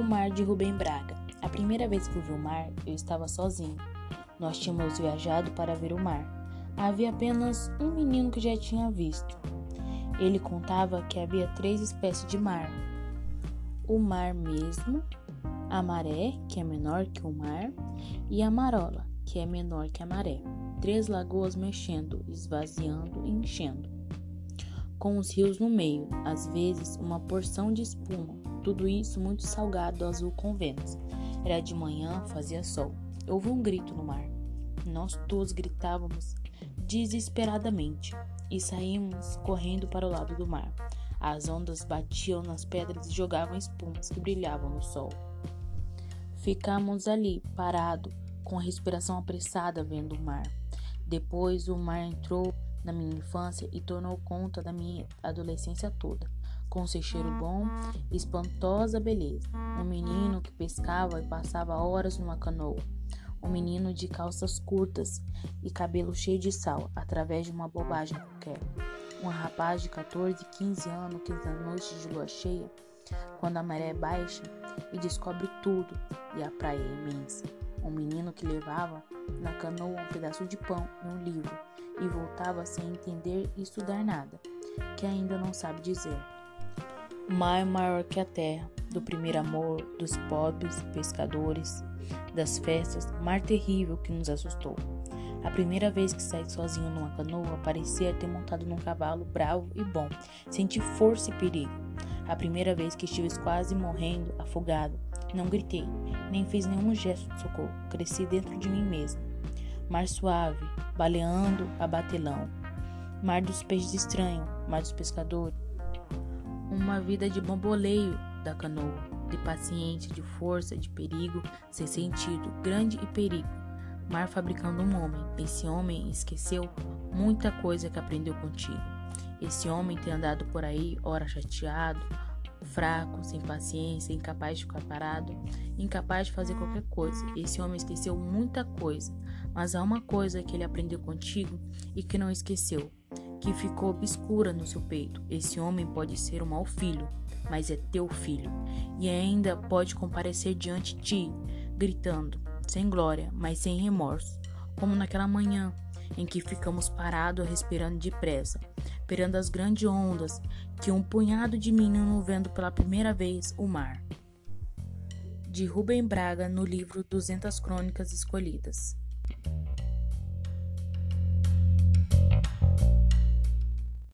Mar de Rubem Braga. A primeira vez que vi o mar, eu estava sozinho. Nós tínhamos viajado para ver o mar. Havia apenas um menino que já tinha visto. Ele contava que havia três espécies de mar: o mar mesmo, a maré, que é menor que o mar, e a marola, que é menor que a maré. Três lagoas mexendo, esvaziando e enchendo. Com os rios no meio, às vezes uma porção de espuma, tudo isso muito salgado azul com ventos. Era de manhã, fazia sol. Houve um grito no mar. Nós todos gritávamos desesperadamente e saímos correndo para o lado do mar. As ondas batiam nas pedras e jogavam espumas que brilhavam no sol. Ficamos ali, parado, com a respiração apressada vendo o mar. Depois o mar entrou na minha infância e tornou conta da minha adolescência toda com seu cheiro bom e espantosa beleza. Um menino que pescava e passava horas numa canoa. Um menino de calças curtas e cabelo cheio de sal, através de uma bobagem qualquer. Um rapaz de 14, 15 anos que na noite de lua cheia, quando a maré é baixa, e descobre tudo e a praia é imensa. Um menino que levava na canoa um pedaço de pão e um livro e voltava sem entender e estudar nada, que ainda não sabe dizer mar maior que a terra, do primeiro amor, dos pobres pescadores, das festas, mar terrível que nos assustou. A primeira vez que saí sozinho numa canoa parecia ter montado num cavalo bravo e bom. Senti força e perigo. A primeira vez que estive quase morrendo, afogado, não gritei, nem fiz nenhum gesto de socorro. Cresci dentro de mim mesmo. Mar suave, baleando a batelão. Mar dos peixes estranho, mar dos pescadores uma vida de bamboleio da canoa, de paciência, de força, de perigo, sem sentido, grande e perigo. Mar fabricando um homem. Esse homem esqueceu muita coisa que aprendeu contigo. Esse homem tem andado por aí, ora chateado, fraco, sem paciência, incapaz de ficar parado, incapaz de fazer qualquer coisa. Esse homem esqueceu muita coisa, mas há uma coisa que ele aprendeu contigo e que não esqueceu que ficou obscura no seu peito. Esse homem pode ser um mau filho, mas é teu filho, e ainda pode comparecer diante de ti, gritando, sem glória, mas sem remorso, como naquela manhã em que ficamos parados respirando depressa, perando as grandes ondas que um punhado de menino vendo pela primeira vez o mar. De Rubem Braga, no livro 200 Crônicas Escolhidas.